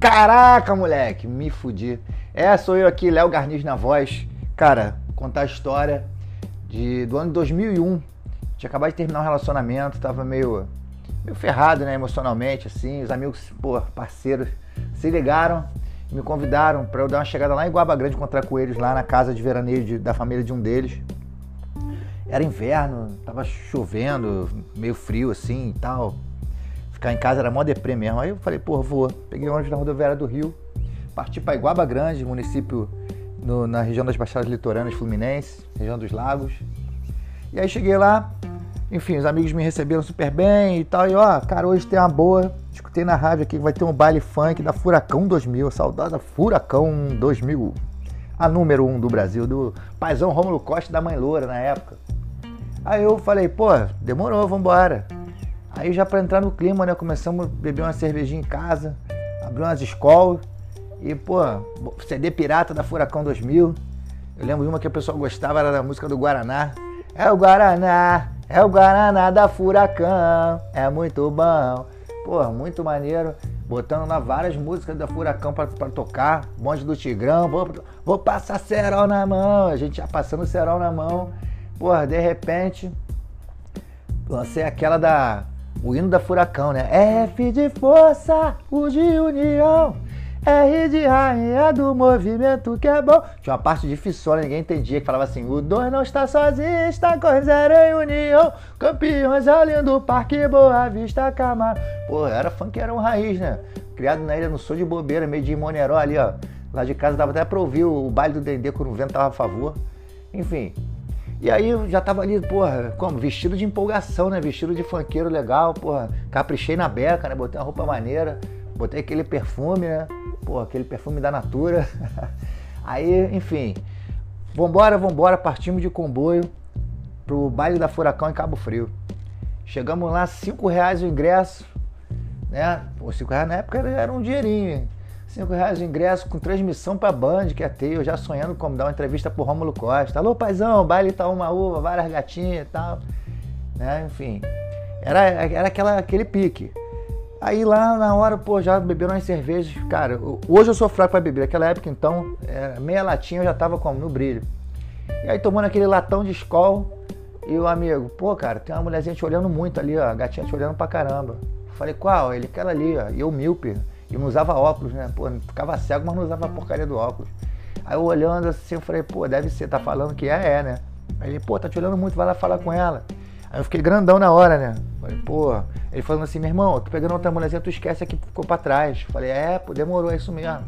Caraca, moleque, me fudi. É, sou eu aqui, Léo Garniz na voz. Cara, contar a história de, do ano 2001. Tinha acabado de terminar um relacionamento, tava meio, meio ferrado, né, emocionalmente, assim. Os amigos, pô, parceiros, se ligaram me convidaram para eu dar uma chegada lá em Guaba Grande, encontrar com eles lá na casa de veraneio de, da família de um deles. Era inverno, tava chovendo, meio frio assim e tal. Ficar em casa era mó deprê mesmo. Aí eu falei, pô, vou. Peguei ônibus na rodoviária do Rio, parti para Iguaba Grande, município no, na região das Baixadas Litoranas Fluminense, região dos Lagos. E aí cheguei lá, enfim, os amigos me receberam super bem e tal. E ó, cara, hoje tem uma boa. Escutei na rádio aqui que vai ter um baile funk da Furacão 2000, saudada Furacão 2000. A número um do Brasil, do paizão Rômulo Costa da Mãe Loura na época. Aí eu falei, pô, demorou, vambora. Aí já para entrar no clima, né? Começamos a beber uma cervejinha em casa, abrir umas escolas e, pô, CD pirata da Furacão 2000. Eu lembro de uma que o pessoal gostava, era da música do Guaraná. É o Guaraná, é o Guaraná da Furacão, é muito bom. Pô, muito maneiro. Botando lá várias músicas da Furacão para tocar. Bonde do Tigrão, vou, vou passar cerol na mão. A gente já passando cerol na mão. Porra, de repente, lancei aquela da o hino da Furacão, né? F de força, U de união, R de rainha do movimento que é bom. Tinha uma parte difícil, ninguém entendia, que falava assim: o dois não está sozinho, está com zero em união. Campeões ali do Parque Boa Vista Camargo. Pô, era funk, era um raiz, né? Criado na ilha, não sou de bobeira, meio de Moneró ali, ó. Lá de casa dava até pra ouvir o baile do Dendê quando o vento tava a favor. Enfim, e aí eu já tava ali, porra, como? Vestido de empolgação, né? Vestido de funkeiro legal, porra. Caprichei na beca, né? Botei uma roupa maneira, botei aquele perfume, né? Porra, aquele perfume da Natura. aí, enfim. Vambora, vambora, partimos de comboio pro baile da Furacão em Cabo Frio. Chegamos lá, cinco reais o ingresso, né? Pô, cinco reais na época era um dinheirinho. 5 reais o ingresso com transmissão pra Band, que é ter, eu já sonhando como dar uma entrevista pro Rômulo Costa. Alô, paizão, baile tá uma uva, várias gatinhas e tal. Né? Enfim, era, era aquela, aquele pique. Aí lá na hora, pô, já beberam umas cervejas. Cara, hoje eu sou fraco pra beber. Naquela época, então, meia latinha eu já tava como? No brilho. E aí tomando aquele latão de escol. E o amigo, pô, cara, tem uma mulherzinha te olhando muito ali, ó. A gatinha te olhando pra caramba. Falei, qual? Ele, aquela ali, ó. E eu míope. E não usava óculos, né? Pô, ficava cego, mas não usava a porcaria do óculos. Aí eu olhando assim, eu falei, pô, deve ser, tá falando que é, é, né? Aí ele, pô, tá te olhando muito, vai lá falar com ela. Aí eu fiquei grandão na hora, né? Falei, pô, ele falando assim, meu irmão, tô pegando outra mulherzinha, tu esquece aqui, ficou pra trás. Falei, é, pô, demorou, é isso mesmo.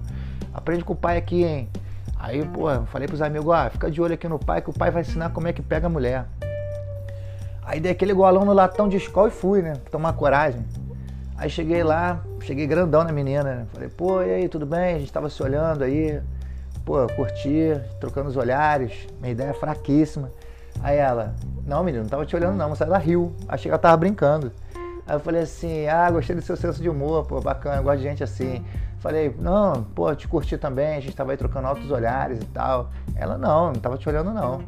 Aprende com o pai aqui, hein? Aí, pô, falei pros amigos, ah, fica de olho aqui no pai, que o pai vai ensinar como é que pega a mulher. Aí dei aquele golão no latão de escola e fui, né? Tomar coragem. Aí cheguei lá, cheguei grandão na menina, né? Falei, pô, e aí, tudo bem? A gente tava se olhando aí, pô, curti, trocando os olhares, minha ideia é fraquíssima. Aí ela, não, menino, não tava te olhando não, mas ela riu, achei que ela tava brincando. Aí eu falei assim, ah, gostei do seu senso de humor, pô, bacana, gosto de gente assim. Falei, não, pô, te curti também, a gente tava aí trocando altos olhares e tal. Ela, não, não tava te olhando não.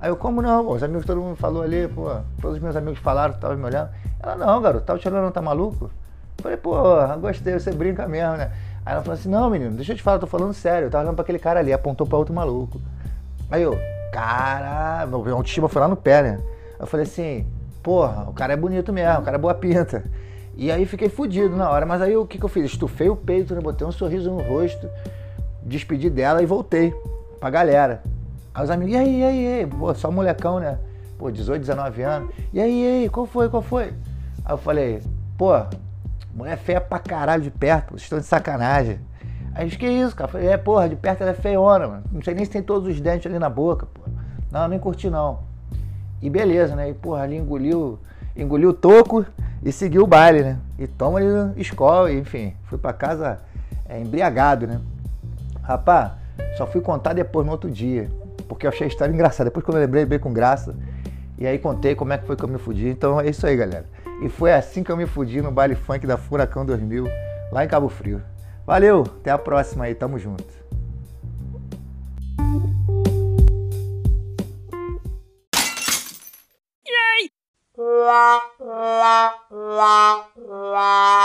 Aí eu, como não? Pô, os amigos, todo mundo falou ali, pô, todos os meus amigos falaram estavam me olhando. Ela, não, garoto, tava te olhando, tá maluco? Falei, pô, gostei, você brinca mesmo, né? Aí ela falou assim, não, menino, deixa eu te falar, eu tô falando sério. Eu tava olhando pra aquele cara ali, apontou pra outro maluco. Aí eu, cara, meu autoestima foi lá no pé, né? Eu falei assim, porra, o cara é bonito mesmo, o cara é boa pinta. E aí fiquei fudido na hora, mas aí o que, que eu fiz? Estufei o peito, né? Botei um sorriso no rosto, despedi dela e voltei pra galera. Aí os amigos, e aí, e aí, e aí? Pô, só molecão, né? Pô, 18, 19 anos. E aí, e aí, qual foi, qual foi? Aí eu falei, pô, mulher feia pra caralho de perto, vocês estão de sacanagem. Aí disse, que isso, cara? Eu falei, é, porra, de perto ela é feiona, mano. Não sei nem se tem todos os dentes ali na boca. Não, nem curti não. E beleza, né? E, porra, ali engoliu, engoliu o toco e seguiu o baile, né? E toma ali escola, enfim. Fui pra casa é, embriagado, né? Rapaz, só fui contar depois no outro dia porque eu achei a história engraçada. Depois quando eu lembrei, bem com graça. E aí contei como é que foi que eu me fudi. Então é isso aí, galera. E foi assim que eu me fudi no baile funk da Furacão 2000, lá em Cabo Frio. Valeu, até a próxima aí, tamo junto. La la la